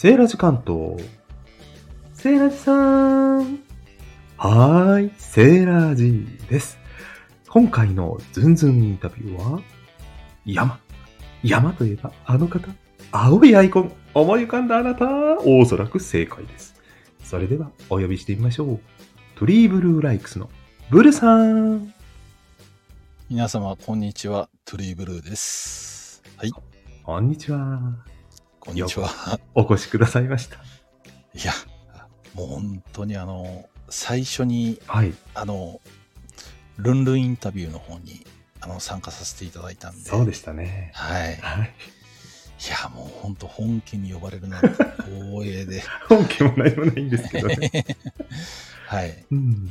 セーラジ関東。セーラジさん。はーい、セーラジです。今回のズンズンインタビューは、山。山といえばあの方。青いアイコン。思い浮かんだあなた。おそらく正解です。それではお呼びしてみましょう。トリーブルーライクスのブルさん。皆様、こんにちは。トゥリーブルーです。はい、こんにちは。こんにちは。お越しくださいました。いや、もう本当にあの、最初に、はい。あの、ルンルンインタビューの方に、あの、参加させていただいたんで。そうでしたね。はい。いはい。や、もう本当本家に呼ばれるなんて光栄で。本家も何もないんですけどね。はい。うん。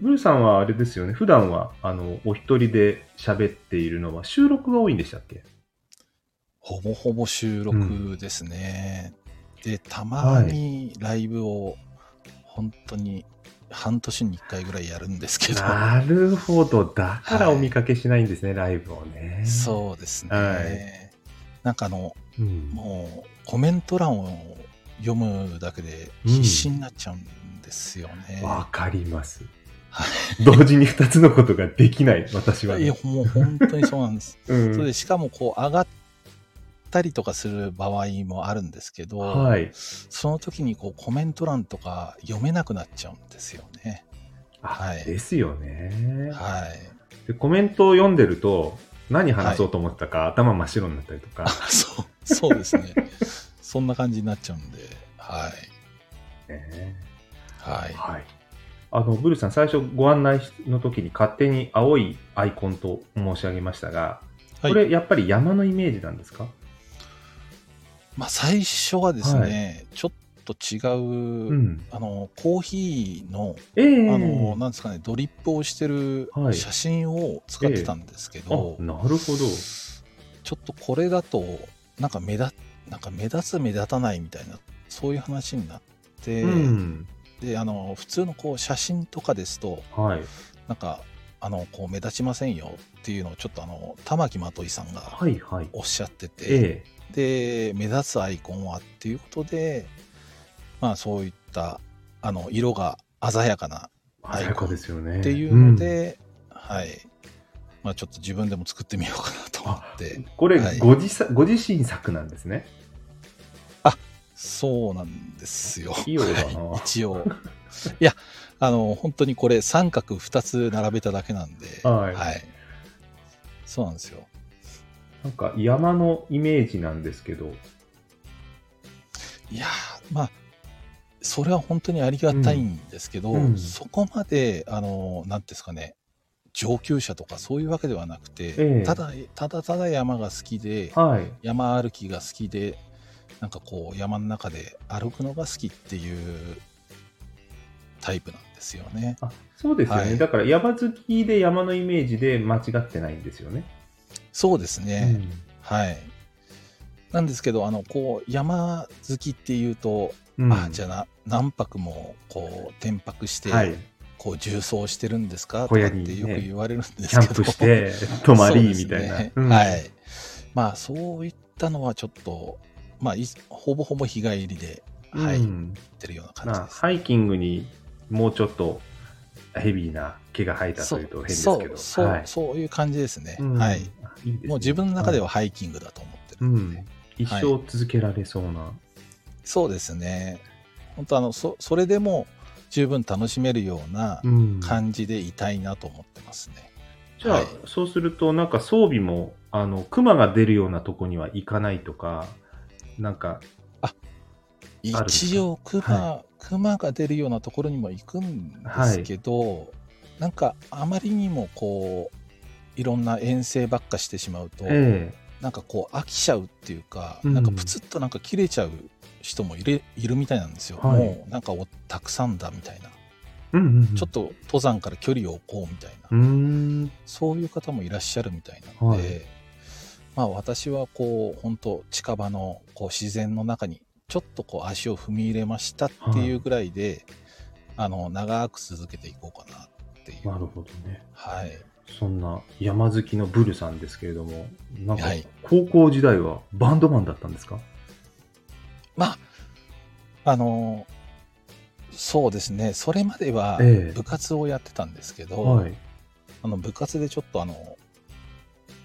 ブルーさんはあれですよね。普段は、あの、お一人で喋っているのは収録が多いんでしたっけ？ほぼほぼ収録ですね。で、たまにライブを、本当に半年に1回ぐらいやるんですけど。なるほど。だからお見かけしないんですね、ライブをね。そうですね。はいなんかあの、う。ん。もうコメント欄を読むだけで必死になっちゃうんですよね。わかりますは。同時に二つのことができない、私は、いや、もう本当にそうなんです。うんそれでしかもこう上がったりとかする場合もあるんですけど、はい。その時にこうコメント欄とか読めなくなっちゃうんですよね。あはいですよね。はい。でコメントを読んでると、何話そうと思ったか、頭真っ白になったりとか。そう、そうですね。そんな感じになっちゃうんで、はい。ねはい。はい。あの、ブルーさん、最初ご案内の時に勝手に青いアイコンと申し上げましたが、はいこれやっぱり山のイメージなんですか？まあ、最初はですね、ちょっと違う、うん。あの、コーヒーの、ええあの、なんですかね、ドリップをしてるはい写真を使ってたんですけど、あ、なるほど。ちょっとこれだと、なんか目立、なんか目立つ目立たないみたいな、そういう話になって、うん。で、あの、普通のこう写真とかですと、はい。なんか、あの、こう目立ちませんよっていうのをちょっとあの、玉木まといさんがはいはい。おっしゃってて、えで目立つアイコンはっていうことでまあそういったあの色が鮮やかなえ鮮やかですよね。っていうので、はい。まあちょっと自分でも作ってみようかなと思ってうんこれ、はい。ご自さご自身作なんですね。そうなんですよ。はい。一応。いやあの本当にこれ三角2つ並べただけなんではい。そうなんですよなんか山のイメージなんですけど、いやーまあそれは本当にありがたいんですけど、うんうんそこまであのなんですかね上級者とかそういうわけではなくて、ええただただただ山が好きではい。山歩きが好きでなんかこう山の中で歩くのが好きっていうタイプなんですよね。あそうですよね、はいだから山好きで山のイメージで間違ってないんですよね。そうですね、うん。はい。なんですけどあのこう山好きっていうと、うん。あじゃあな何泊もこう転泊して、はい、こう重装してるんですか？ってよく言われるんですけど、キャンプして、泊まりみたいな。ね。うん。はい。まあそういったのはちょっと、まあいほぼほぼ日帰りで、はい、行うん。ってるような感まあ、じです。ハイキングにもうちょっとヘビーな毛が生えたというと変ですけど。そうそう、はいそういう感じですね。うんはい。ねもう自分の中ではハイキングだと思ってるうんんで、一生続けられそうな。そうですね。本当あのそそれでも十分楽しめるようなうん感じでいたいなと思ってますね。じゃあ、はいそうすると、なんか装備も、あの、熊が出るようなとこには行かないとか、なんか、一応クマ、はクマが出るようなところにも行くんですけど、なんかあまりにもこういろんな遠征ばっかしてしまうと、えなんかこう飽きちゃうっていうか、うん。なんかプツッとなんか切れちゃう人もいれいるみたいなんですよ、はい。もうなんかおたくさんだみたいな、えうんうんうん。ちょっと登山から距離を置こうみたいな。そういう方もいらっしゃるみたいなので、はい。まあ私はこう本当近場のこう自然の中にちょっとこう足を踏み入れましたっていうぐらいで、あの長く続けていこうかなっていう。なるほどね。はい。そんな山好きのブルさんですけれども、なんかはい高校時代はバンドマンだったんですか、まあ、あの、そうですね、それまではええ部活をやってたんですけど、はい。あの部活でちょっとあの、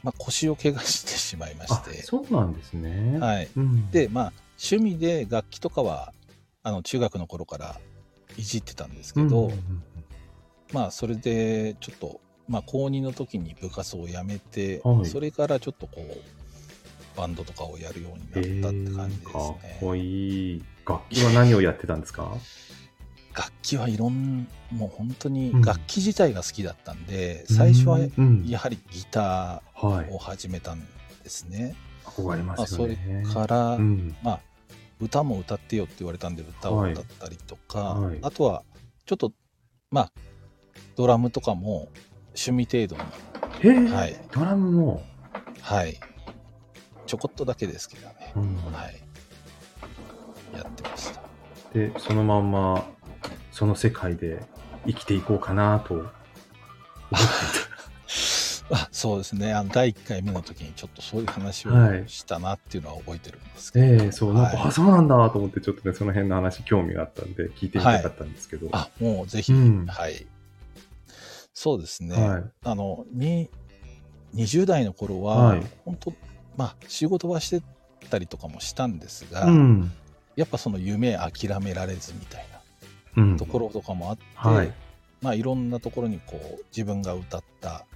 まあ、腰を怪我してしまいまあし、て、そうなんですね。はい。うん、で、まあ、趣味で楽器とかは、あの、中学の頃からいじってたんですけど、うんうんうんまあ、それで、ちょっと、まあ、高2の時に部活を辞めて、はいそれからちょっとこう、バンドとかをやるようになったって感じですかっね。こいい。楽器は何をやってたんですか？楽器はいろん、もう本当にうん楽器自体が好きだったんで、最初はうんやはりギタはいーを。始めたんですね。憧れままあ、それすよね。から、うん。まあ、歌も歌ってよって言われたんで歌を歌ったりとか、はいはいあとはちょっとまあドラムとかも趣味程度にはい。ドラムも。はい。ちょこっとだけですけどね、うん。はい。やってました。で、そのまんま、その世界で生きていこうかなと。あそうですね。あの第1回目の時にちょっとそういう話をはい。したなっていうのは覚えてるんです。けど、ええそう、なんか、はい。あ、そうなんだと思って、ちょっとね、その辺の話興味があったんで、聞いてみたかったんですけど。あもうぜひ、うん。はいそうですね、はい。あのに20代の頃は、はい本当まあ仕事はしてたりとかもしたんですが、うん。やっぱその夢諦められずみたいうん。なところとかもあって、はい。まあいろんなところにこう自分が歌った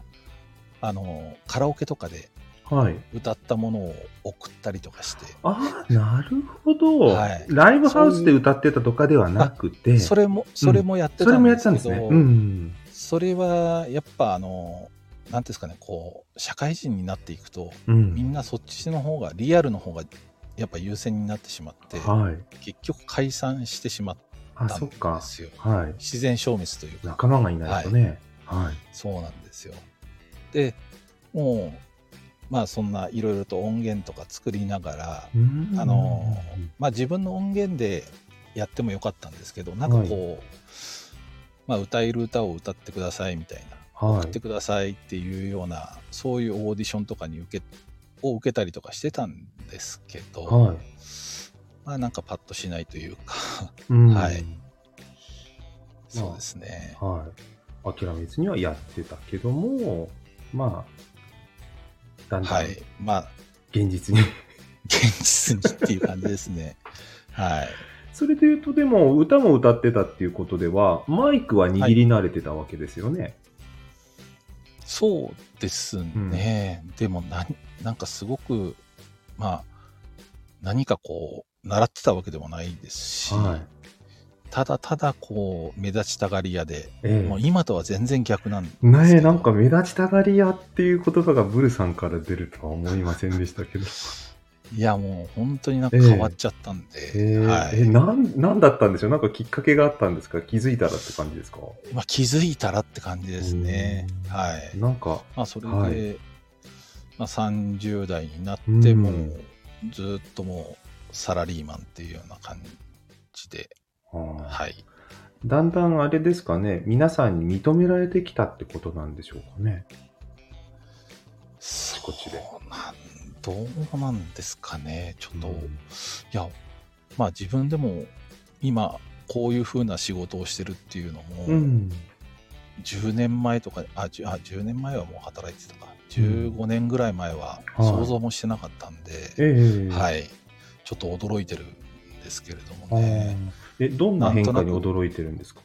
あのカラオケとかではい。歌ったものを送ったりとかして、ああ、なるほど、はいライブハウスで歌ってたとかではなくて、それもそれもやってそれもやたんですけど、ってたんですね。うん。それはやっぱあのなんていうんですかねこう社会人になっていくとうん。みんなそっちの方がリアルの方がやっぱ優先になってしまって、はい。結局解散してしまっあ、たんで。すよはい。自然消滅というか仲間がいないとね。はい。そうなんですよでもうまあそんないろいろと音源とか作りながら、うんあのまあ自分の音源でやってもよかったんですけどなんかこう、まあ歌える歌を歌ってくださいみたいな。はい。送ってくださいっていうようなそういうオーディションとかに受けを受けたりとかしてたんですけど、はい。まあなんかパッとしないというか。うん。はい。そうですね。はい。諦めずにはやってたけども、まあ、だんだんはい。まあ現実に。現実にっていう感じですね。はいそれで言うと、でも、歌も歌ってたっていうことでは、マイクは握り慣れてたわけですよね。そうですね、でもななんかすごくまあ何かこう習ってたわけでもないですし、はい。ただただこう目立ちたがり屋で、えもう今とは全然逆なんですねえ、なんか目立ちたがり屋っていう言葉がブルさんから出るとは思いませんでしたけど。いやもう本当になんか変わっちゃったんで、ええはい。え、なん、なんだったんでしょう？なんかきっかけがあったんですか？気づいたらって感じですか？まあ、気づいたらって感じですね。うん。はい。なんか、まあそれで、はい。まあ、30代になっても、うん。ずっともうサラリーマンっていうような感じではい。だんだんあれですかね、皆さんに認められてきたってことなんでしょうかね？そこっちで。うなんどうなんですかね。ちょっと、うん。いやまあ自分でも今こういう風な仕事をしてるっていうのも、うん。10年前とかあ 10, あ10年前はもう働いてたか。15年ぐらい前ははい。想像もしてなかったんで、ええ。はい、ちょっと驚いてるんですけれどあもね。ー。え、どんな変化に驚いてるんですか？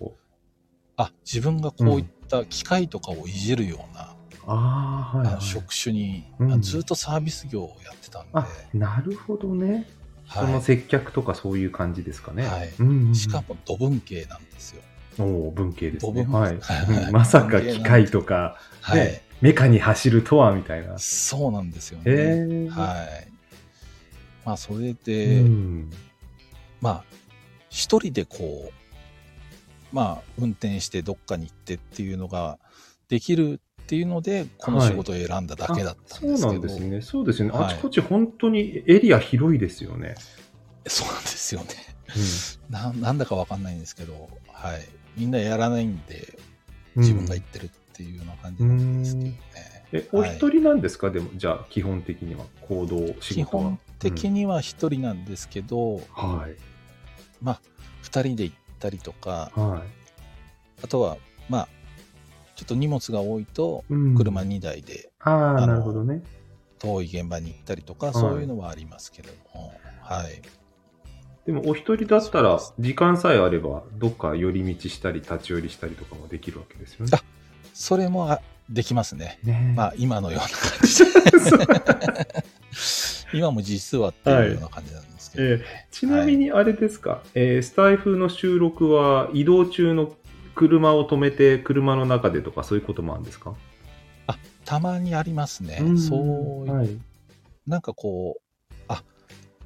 あ自分がこういった機械とかをいじるような、ああ、はい、はい。職種に、うんあずっとサービス業をやってたんで、あ、なるほどね。そのは接客とかそういう感じですかね。はいうんしかも土文系なんですよ。おお、文系ですね。はいはい。まさか機械とか、はい、ねメカに走るとは、みたいな。そうなんですよへね。え。はい。まあそれいで、うん。まあ一人でこうまあ運転してどっかに行ってっていうのができるっていうのでこの仕事を選んだだけだったんですけど、あそうなんですね。そうですよね。はいあちこち本当にエリア広いですよね。そうなんですよね。うななんだかわかんないんですけど、はい。みんなやらないんで、ん自分が言ってるっていうような感じなんですけどね。え、お一人なんですか、でも、じゃあ、基本的には、行動、仕基事は。本的には一人なんですけど、はい。まあ、二人で行ったりとか、はい。あとは、まあ、ちょっと荷物が多いと、うん車2台でああ、あのなるほどね。遠い現場に行ったりとか、いそういうのはありますけども、はい。でも、お一人だったら時間さえあれば、どっか寄り道したり、立ち寄りしたりとかもできるわけですよね。あそれもあできますね。ねまあ、今のような感じで。今も実はっていうような感じなんですけど、えーちなみにあれですか、えースタイフの収録は移動中の車を止めて車の中でとかそういうこともあるんですか？たまにありますね。んそういはい。なんかこう、あ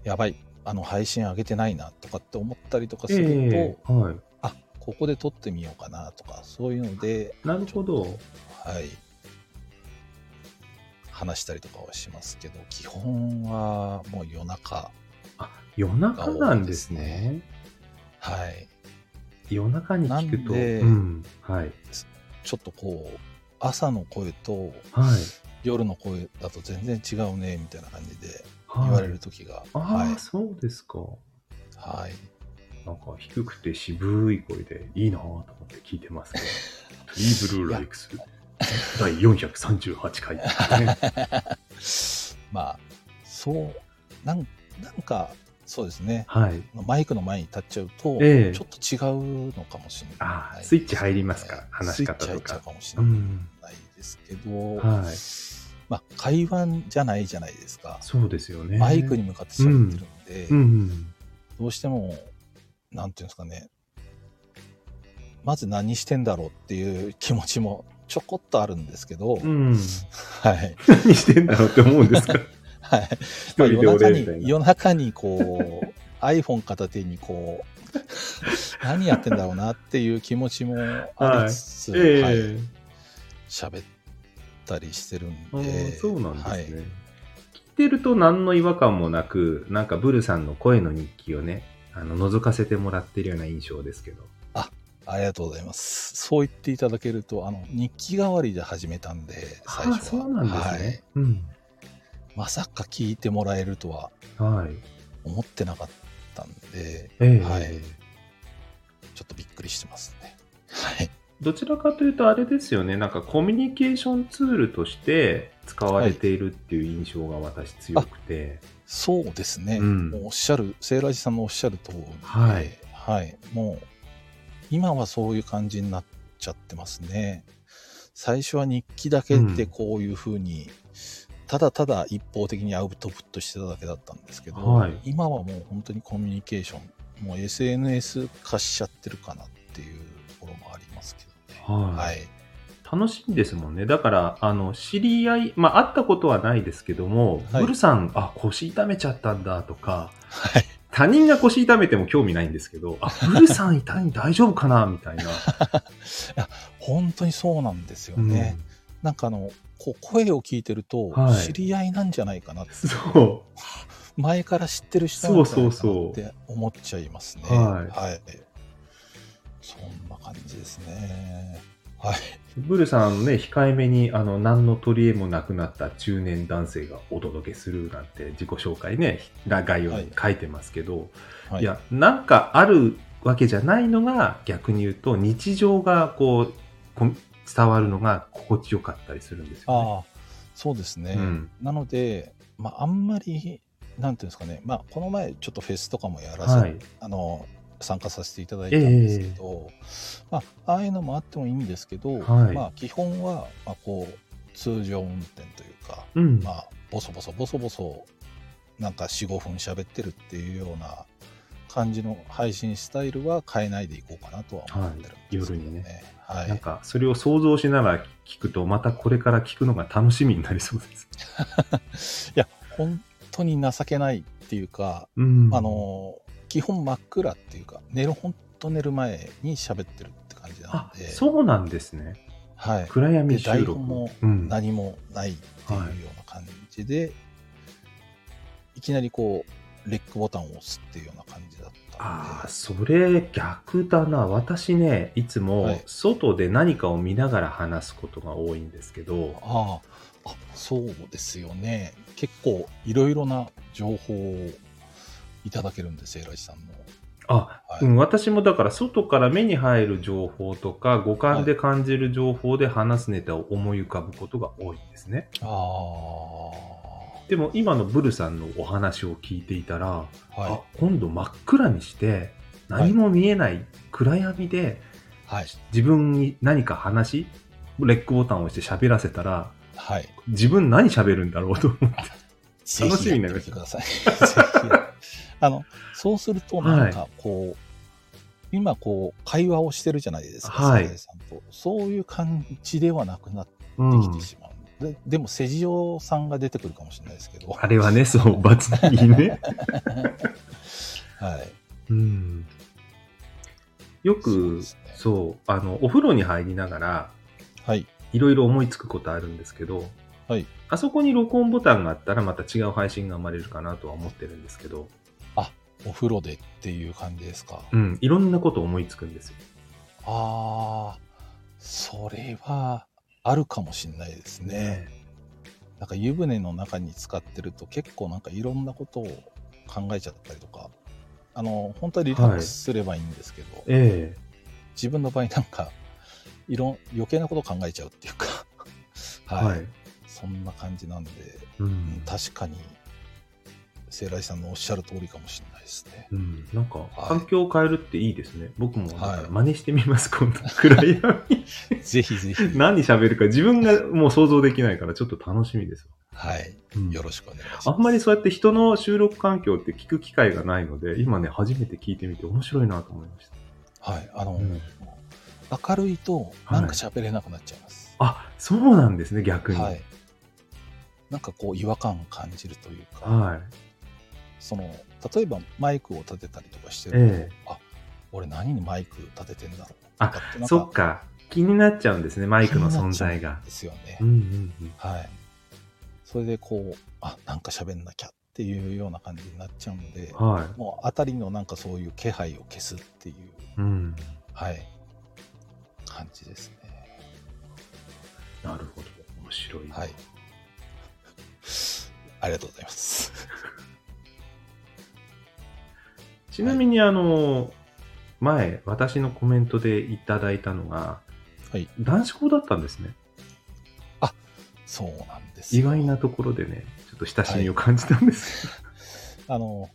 やばい、あの配信上げてないなとかって思ったりとかすると、えーはい。あここで撮ってみようかなとか、そういうので、なるほど。はい、話したりとかはしますけど、基本はもう夜中、あ、夜中なんですね。はい、夜中に聞くと。うん。はい。ちょっとこう、朝の声とはい。夜の声だと全然違うねみたいな感じではい、言われる時が、ああ、はい、そうですか。はい、なんか低くて渋い声でいいなぁと思って聞いてますけど。トリーブルーライクス 第438回、ね。まあ、そう、なんなんか、そうですね、はい。マイクの前に立っちゃうと、ええちょっと違うのかもしれない、ああスイッチ入りますか話し方とかスイッチ入っちゃうかもしれうん。ないですけど、はい。まあ、会話じゃないじゃないですか。そうですよね。マイクに向かって喋ってるんで、うん。どうしても、なんていうんですかね、まず何してんだろうっていう気持ちもちょこっとあるんですけど、うん。はい。何してんだろうって思うんですか？はい。夜中に。夜中にこう、iPhone 片手にこう、何やってんだろうなっていう気持ちもありつつ、ええはい。喋ったりしてるんあでー、そうなんですね。はい聞いてると何の違和感もなく、なんかブルさんの声の日記をね、あの覗かせてもらってるような印象ですけど。ありがとうございます。そう言っていただけると、あの、日記代わりで始めたんで、最ああ、初は。そうなんですはいね。うん。まさか聞いてもらえるとははい。思ってなかったんで、ええはいちょっとびっくりしてますね。はい。どちらかというとあれですよね、なんかコミュニケーションツールとして使われているっていう印象が私強くて。そうですね。うんおっしゃる、セーラージさんのおっしゃる通りで、はい。はい。もう、今はそういう感じになっちゃってますね。最初は日記だけでこういうふうに、ただただ一方的にアウトプットしてただけだったんですけど、はい今はもう本当にコミュニケーション、もう SNS 化しちゃってるかなっていうところもありますけどね。はいはい。楽しいんですもんね。だから、あの、知り合い、まあ、会ったことはないですけども、はいブルさん、あ、腰痛めちゃったんだとか、はい。他人が腰痛めても興味ないんですけど、あ、ブルさん痛いん大丈夫かなみたいな。本当にそうなんですよね。なんかあの、こう声を聞いてると、はい知り合いなんじゃないかなって、そ 前から知ってる人なんじゃないかそうそうそうなって思っちゃいますね。はいそんな感じですね。はい。う。ブルさんね、控えめに、あの、何の取り柄もなくなった中年男性がお届けするなんて自己紹介ね、概要に書いてますけど、はいいや、なんかあるわけじゃないのが、逆に言うと、日常がこう、こ伝わるのが心地よかったりするんですよ、ね。ああ、そうですね。うんなので、まあ、あんまり、なんていうんですかね、まあ、この前、ちょっとフェスとかもやらせ、はい。あの、参加させていただいたんですけど、まあ、ああいうのもあってもいいんですけど、はいまあ、基本は、まあ、こう、通常運転というか、うん。まあ、ボソボソボソボソ、なんか4、5分喋ってるっていうような感じの配信スタイルは変えないでいこうかなとは思ってるんですけど、はい夜にね。はい。なんか、それを想像しながら聞くと、またこれから聞くのが楽しみになりそうです。いや、本当に情けないっていうか、うんあ、の、基本真っ暗っていうか、寝る、本当寝る前に喋ってるって感じなんあ、で、そうなんですね。はい。暗闇収録。本もうん、何もないっていうような感じで、い、きなりこう、レックボタンを押すっていうような感じだったああ、それ逆だな。私ね、いつはもい外で何かを見ながら話すことが多いんですけど、ああ、あ、そうですよね。結構いろいろな情報をいただけるんです、エラジさんの。あ、はいうん、私もだから外から目に入る情報とか五感で感じる情報で話すネタを思い浮かぶことが多いんですね。ああ、でも今のブルさんのお話を聞いていたら、はあ今度真っ暗にして何も見えない暗闇でい。はい。自分に何か話レックボタンを押して喋らせたらはい。自分何喋るんだろうと思って。ぜ楽しみひになりました やってみてください。ぜひやあの、そうすると、なんかこう、今こう、会話をしてるじゃないですか、はいさんと。そういう感じではなくなってうんきてしまう。ででも、瀬地オさんが出てくるかもしれないですけど。あれはね、そう、罰いいね。はい。うん。よそうくで、すねそう、あの、お風呂に入りながら、はい。いろいろ思いつくことあるんですけど、はい。あそこに録音ボタンがあったらまた違う配信が生まれるかなとは思ってるんですけど、お風呂でっていう感じですか。うん、いろんなこと思いつくんですよ。ああ、それはあるかもしれないですね。なんか湯船の中に使ってると結構なんかいろんなことを考えちゃったりとか、あの、本当はリラックスすればいいんですけど、え自分の場合なんか、いろん、余計なこと考えちゃうっていうか、え はい、はい。そんな感じなんで、ううんん。確かに、聖来さんのおっしゃる通りかもしれないですね。うん、なんか、はい環境を変えるっていいですね。はい真似してみます、今度。暗闇。ぜひぜひ、何喋るか自分がもう想像できないからちょっと楽しみですはい、わ。うんよろしくお願いします。あんまりそうやって人の収録環境って聞く機会がないので、今ね、初めて聞いてみて面白いなと思いました。はい、あの、うん明るいとなんか喋れなくなっちゃいます。あ、そうなんですね、逆に。はい。なんかこう違和感を感じるというか、はい。その例えばマイクを立てたりとかしてると、ええあ俺何にマイク立ててんだろうあそっか。気になっちゃうんですね、マイクの存在が。ですよね。うんうんうん。はい。それでこう、あなんか喋んなきゃっていうような感じになっちゃうんで、はもうあたりのなんかそういう気配を消すっていう、い。うん。はい、感じですね。なるほど。面白い。はい。ありがとうございます。ちなみに、あの、前、私のコメントでいただいたのが、はい。男子校だったんですね。そうなんですよ意外なところでね、ちょっと親しみを感じたんです。あの、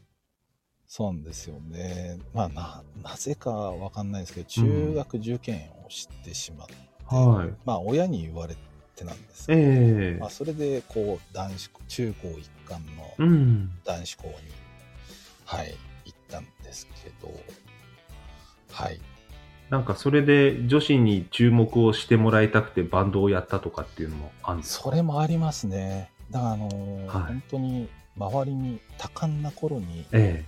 そうなんですよね。まあ、な、なぜかわかんないですけど、中学受験をしてしまって、はい。まあ、親に言われてなんですけど、ええまあ、それで、こう、男子校、中高一貫うのん。男子校に、はい、行ったんですけど、はい。なんかそれで女子に注目をしてもらいたくてバンドをやったとかっていうのもあるんですかそれもありますね。だから、あのーはい本当に、周りに多感な頃に、え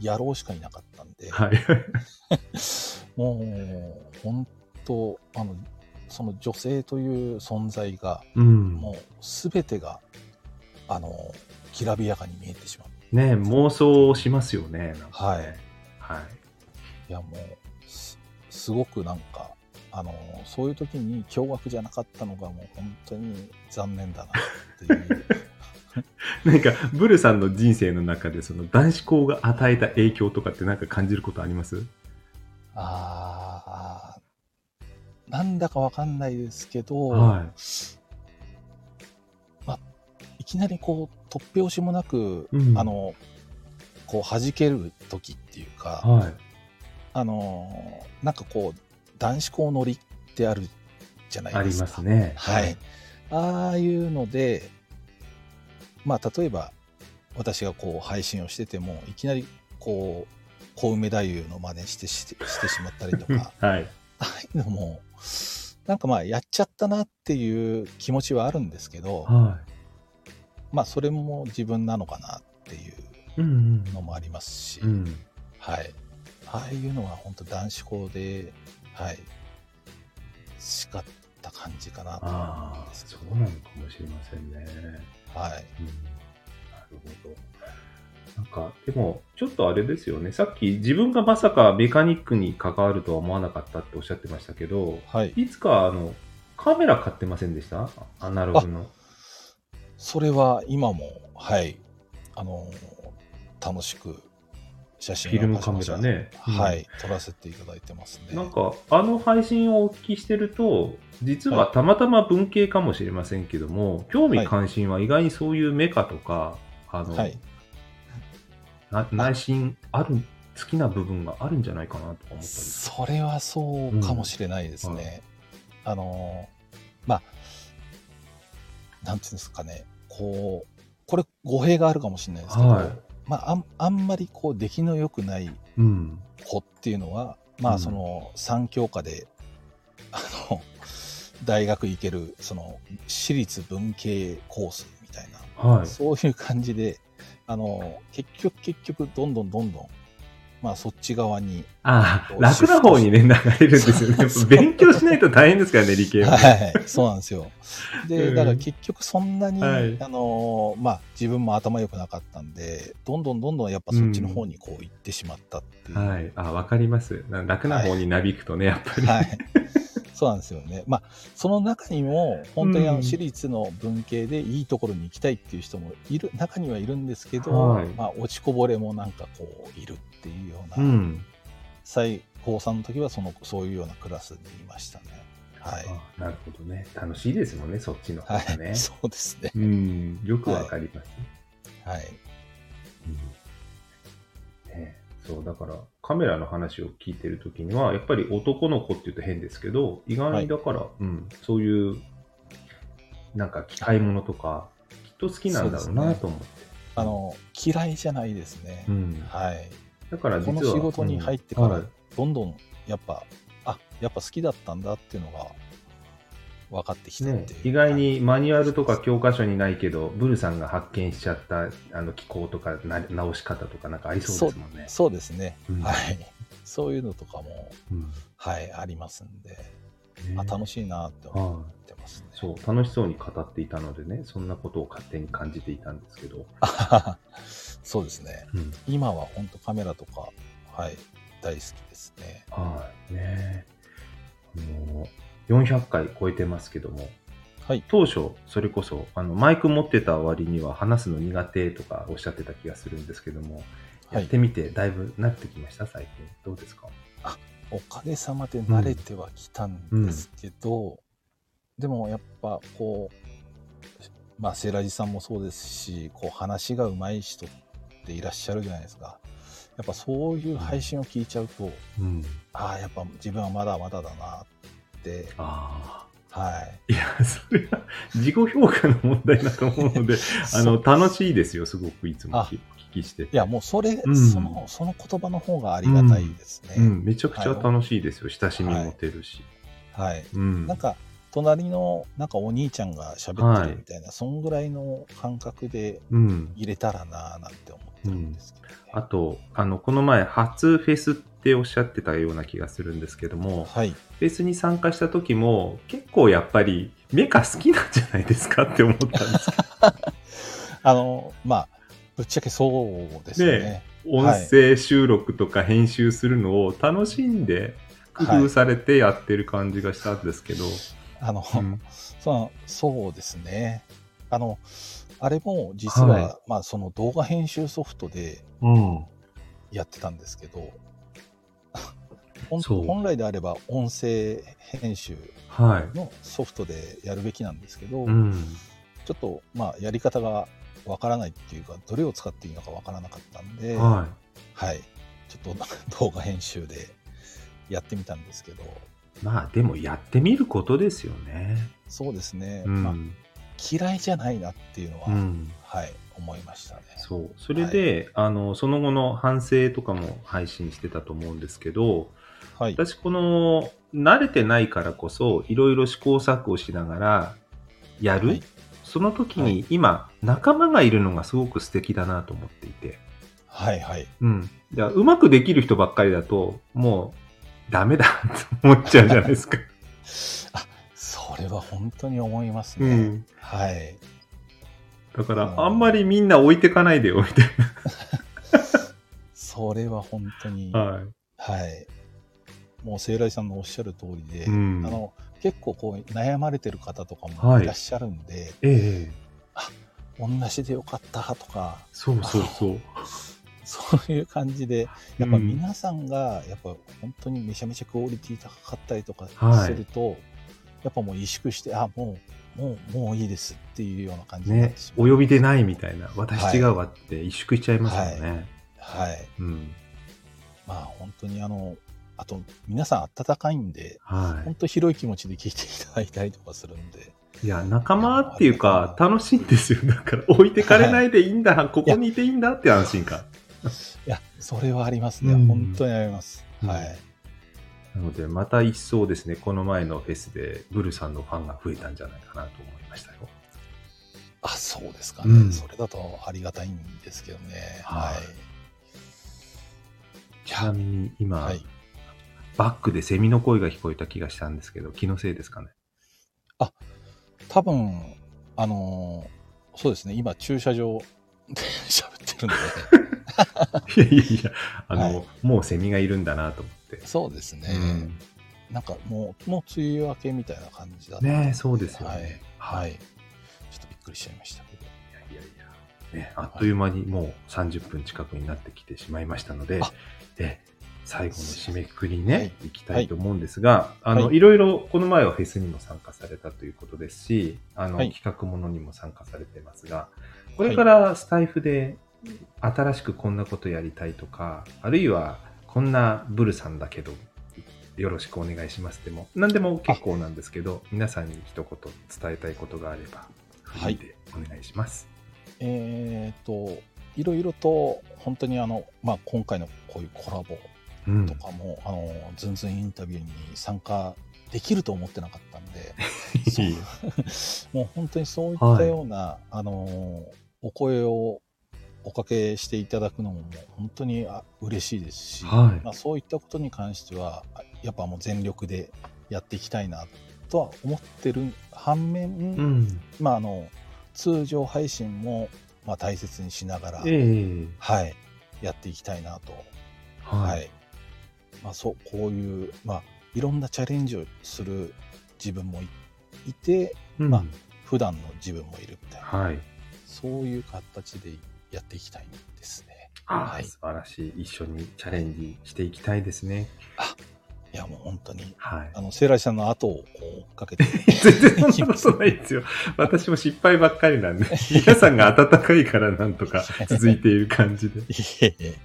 やろうしかいなかったんで、えはい。もう、本当、あの、その女性という存在が、うん。もうすべてが、あの、きらびやかに見えてしまう。ね妄想しますよね。なんかはい。ねはい。いや、もう、すすごくなんか、あの、そういう時に驚愕じゃなかったのがもう本当に残念だなっていう。なんか、ブルさんの人生の中で、その男子校が与えた影響とかってなんか感じることあります？あー、なんだかわかんないですけど、はいきなりこう、突拍子もなく、うんあの、こう、弾ける時っていうか、い。はい。あのーなんかこう、男子校乗りってあるじゃないありですか。ますね。はい。。ああいうので、まあ、例えば、私がこう、配信をしてても、いきなり、こう、小梅太夫の真似してしてしてしまったりとか、はい。ああいうのも、なんかまあ、やっちゃったなっていう気持ちはあるんですけど、はまあ、それも自分なのかなっていうのもありますし、うん。うん。はい。ああいうのは本当男子校で、はい、叱った感じかなと思うんああ、ですけどそうなのかもしれませんね。はい。うん。なるほど。なんか、でも、ちょっとあれですよね。さっき自分がまさかメカニックに関わるとは思わなかったっておっしゃってましたけど、はい。いつか、あの、カメラ買ってませんでした？アナログの。それは今も、はい。あのー楽しく写真フィルムカメラねうんはい。撮らせていただいてますね。なんか、あの配信をお聞きしてると、実はたまたま文系かもしれませんけども、興味関心は意外にそういうメカとか、あの、はい。な内心ある、好きな部分があるんじゃないかなとか思った。それはそうかもしれないですね。あのーまあ、なんていうんですかね、こう、これ語弊があるかもしれないですけど、はいまあ、あんあんまりこう出来の良くないうん。子っていうのは、まうんあその3教科で、あの、大学行ける、その私立文系コースみたいな、はい。そういう感じで、あの、結局結局どんどんどんどん、まあそっち側に、ああ、楽な方にね、流れるんですよね。勉強しないと大変ですからね、理系は。はい、そうなんですよ。で、うんだから結局そんなに、はいあの、まあ自分も頭良くなかったんで、どんどんどんどんやっぱそっちの方にこう行ってしまったっていう。はい。あ、わかります。な楽な方になびくとね、やっぱり。はい。そうなんですよね。まあ、その中にも、本当にあうんの私立の文系でいいところに行きたいっていう人もいる、中にはいるんですけど、はいまあ、落ちこぼれもなんかこう、いるっていうような、うん。最高3の時はその、そういうようなクラスにいましたね。はい。あなるほどね。楽しいですもんね、そっちの方はがねい。そうですね。うん。よくわかります。はい。うんね、そう、だから、カメラの話を聞いてるときには、やっぱり男の子って言うと変ですけど、意外にだから、うん、そういう、なんか機械物とか、きっと好きなんだろうなと思って。あの、嫌いじゃないですね。うん。はい。だから実は。この仕事に入ってからうんはい、どんどん、やっぱ、あ、やっぱ好きだったんだっていうのが、分かってきたってね意外にマニュアルとか教科書にないけど、ブルさんが発見しちゃったあの機構とかな直し方とかなんかありそうですもんね。そうですね、うんはい。そういうのとかも、うんはい、ありますんで、ねあ楽しいなって思はいってますね。そう、楽しそうに語っていたのでね、そんなことを勝手に感じていたんですけど。そうですね。うん。今は本当カメラとか、はい、大好きですね。はい。ねあの、400回超えてますけども、はい。当初、それこそ、あの、マイク持ってた割には話すの苦手とかおっしゃってた気がするんですけども、はいやってみてだいぶ慣れてきました、最近。どうですか？おかげさまで慣れてはきたんですけど、でもやっぱこう、まあ、セーラジさんもそうですし、こう話が上手い人っていらっしゃるじゃないですか。やっぱそういう配信を聞いちゃうと、うん。ああ、やっぱ自分はまだまだだなって、ああ。はい。いや、それは自己評価の問題だと思うので、あの、楽しいですよ、すごくいつもあ聞きしてて。いや、もうそれ、うんその、その言葉の方がありがたいですね。うん、めちゃくちゃ楽しいですよ。親しみ持てるし。はい。うん。なんか、隣の、なんかお兄ちゃんが喋ってるみたいな、そんぐらいの感覚でうん。入れたらなぁなんて思ってるんですけど、ね。あと、あの、この前、初フェスっておっしゃってたような気がするんですけども、はい。フェスに参加した時も、結構やっぱり、メカ好きなんじゃないですかって思ったんですけ あの、まあ、ぶっちゃけそうですよね。ど、音声収録とか編集するのを楽しんで、工夫されてやってる感じがしたんですけど、あの、うんそうそうですね。あの、あれも実は、はいまあその動画編集ソフトでうん。やってたんですけど、う本来であれば音声編集はい。のソフトでやるべきなんですけど、うん。ちょっとまあやり方がわからないっていうか、どれを使っていいのかわからなかったんで、ははい。ちょっと 動画編集でやってみたんですけど、い。まあ、でもやってみることですよね。そうですね。うん。まあ、嫌いじゃないなっていうのは、うん。はい、思いましたね。そう。それで、あの、その後の反省とかも配信してたと思うんですけど、はい。私、この、慣れてないからこそ、いろいろ試行錯誤しながらやる、はいその時はに今、仲間がいるのがすごく素敵だなと思っていて。はい、はい。うん。うまくできる人ばっかりだと、もう、ダメだと思っちゃうじゃないですか。それは本当に思いますね。うん。はい。だから、うんあんまりみんな置いてかないでよ、みたいそれは本当に、な。ははい。い。もう、聖来さんのおっしゃる通りで、うんあの、結構こう、悩まれてる方とかはいもいらっしゃるんで、ええ同じでよかったとか、そうそうそう。そういう感じで、やっぱうん皆さんが、やっぱ本当にめちゃめちゃクオリティ高かったりとかはいすると、やっぱもう萎縮して、あ、もう、もう、もういいですっていうような感じね。お呼びでないみたいな、私違うわって萎縮しちゃいますもんね。はい。うん。まあ本当にあの、あと皆さん温かいんで、は本当広い気持ちで聞いていただいたりとかするんで、い。いや、仲間っていうか、楽しいんですよ。だから、置いてかれないでいいんだ、ここにいていいんだって安心感。いや、それはありますね。うん本当にあります。うんはい。なので、また一層ですね、この前のフェスで、ブルさんのファンが増えたんじゃないかなと思いましたよ。あ、そうですかね。うんそれだとありがたいんですけどね。はいはい。ちなみに今、はい。バックでセミの声が聞こえた気がしたんですけど、気のせいですかね？多分、あのーそうですね。今、駐車場で 喋ってるんで、いやいやいや、あの、はいもうセミがいるんだなと思って。そうですね。うんなんかもう、もう梅雨明けみたいな感じだねえそうですよはいね。。はい。ちょっとびっくりしちゃいましたけど。いやいやいや、ね、あっという間にもう30分近くになってきてしまいましたのであ、え最後の締めくくりにね、はいい、きたいと思うんですが、あの、はいいろいろ、この前はフェスにも参加されたということですし、あの、はい企画ものにも参加されてますが、これからスタイフで新しくこんなことやりたいとか、あるいはこんなブルさんだけど、よろしくお願いしますでも、何でも結構なんですけど、皆さんに一言伝えたいことがあれば、フリーでお願いします。えっ、と、いろいろと、本当にあの、まあ、今回のこういうコラボうん。とかも、あの、ズンズンインタビューに参加できると思ってなかったんで、いいよもう本当にそういったような、あの、お声をおかけしていただくのももう本当にあ嬉しいですし、はいまあ、そういったことに関しては、あやっぱもう全力でやっていきたいなとは思ってる反面、うん。まあ、あの通常配信もまあ大切にしながら、ええはい、やっていきたいなと、は。はいいまあ、そうこういう、まあ、いろんなチャレンジをする自分もいいてうんまあ普段の自分もいるみたいなはい。そういう形でやっていきたいんですね。ああ、はい素晴らしい。一緒にチャレンジしていきたいですね。いやもう本当にはい。あのセイライさんの後をかけて 全然そんなことないですよ。私も失敗ばっかりなんで、皆さんが温かいからなんとか続いている感じで。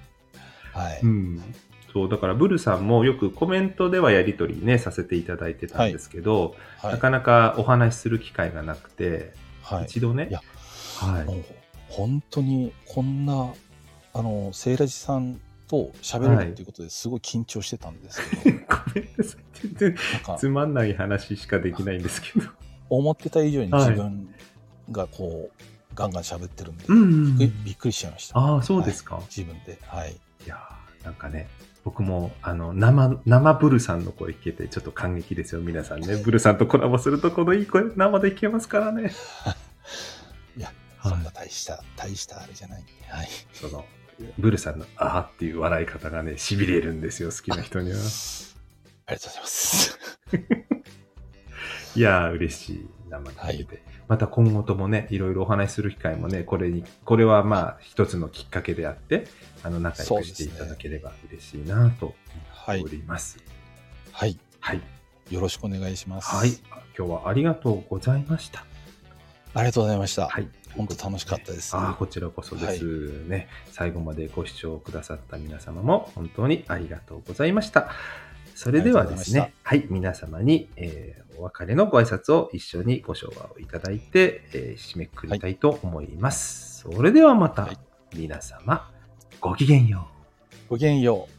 はい、うん。そう、だからブルさんもよくコメントではやりとりね、させていただいてたんですけど、はいなかなかお話しする機会がなくて、はい一度ねはい。本当にこんなあのセイラジさんと喋れるっていうことですごい緊張してたんですけど、ごめんなさい。全然つまんない話しかできないんですけど。思ってた以上にはい自分がこう、ガンガン喋ってるんで、うんびっくりびっくりしちゃいました。ああ、そうですか。自分で。はい。いやーなんかね、僕も、あの、生、生ブルさんの声聞けて、ちょっと感激ですよ、皆さんね。ブルさんとコラボすると、このいい声、生で聞けますからね。そんな大した、大したあれじゃないんで。はい。その、ブルさんの、あーっていう笑い方がね、痺れるんですよ、好きな人には。ありがとうございます。いやー、嬉しい、生で聞けて。また今後ともね、いろいろお話しする機会もね、これに、これはまあ、一つのきっかけであって、あの、仲良くしていただければ嬉しいなとはい思ってお。ります。はい。はい。よろしくお願いします。はい。今日はありがとうございました。ありがとうございました。はい。本当楽しかったです。ああ、こちらこそですね、最後までご視聴くださった皆様も本当にありがとうございました。それではですね、はい、皆様に、えーお別れのご挨拶を一緒にご唱和をいただいて、えー締めくくりたいと思います。それではまた、はい皆様、ごきげんよう。ごきげんよう。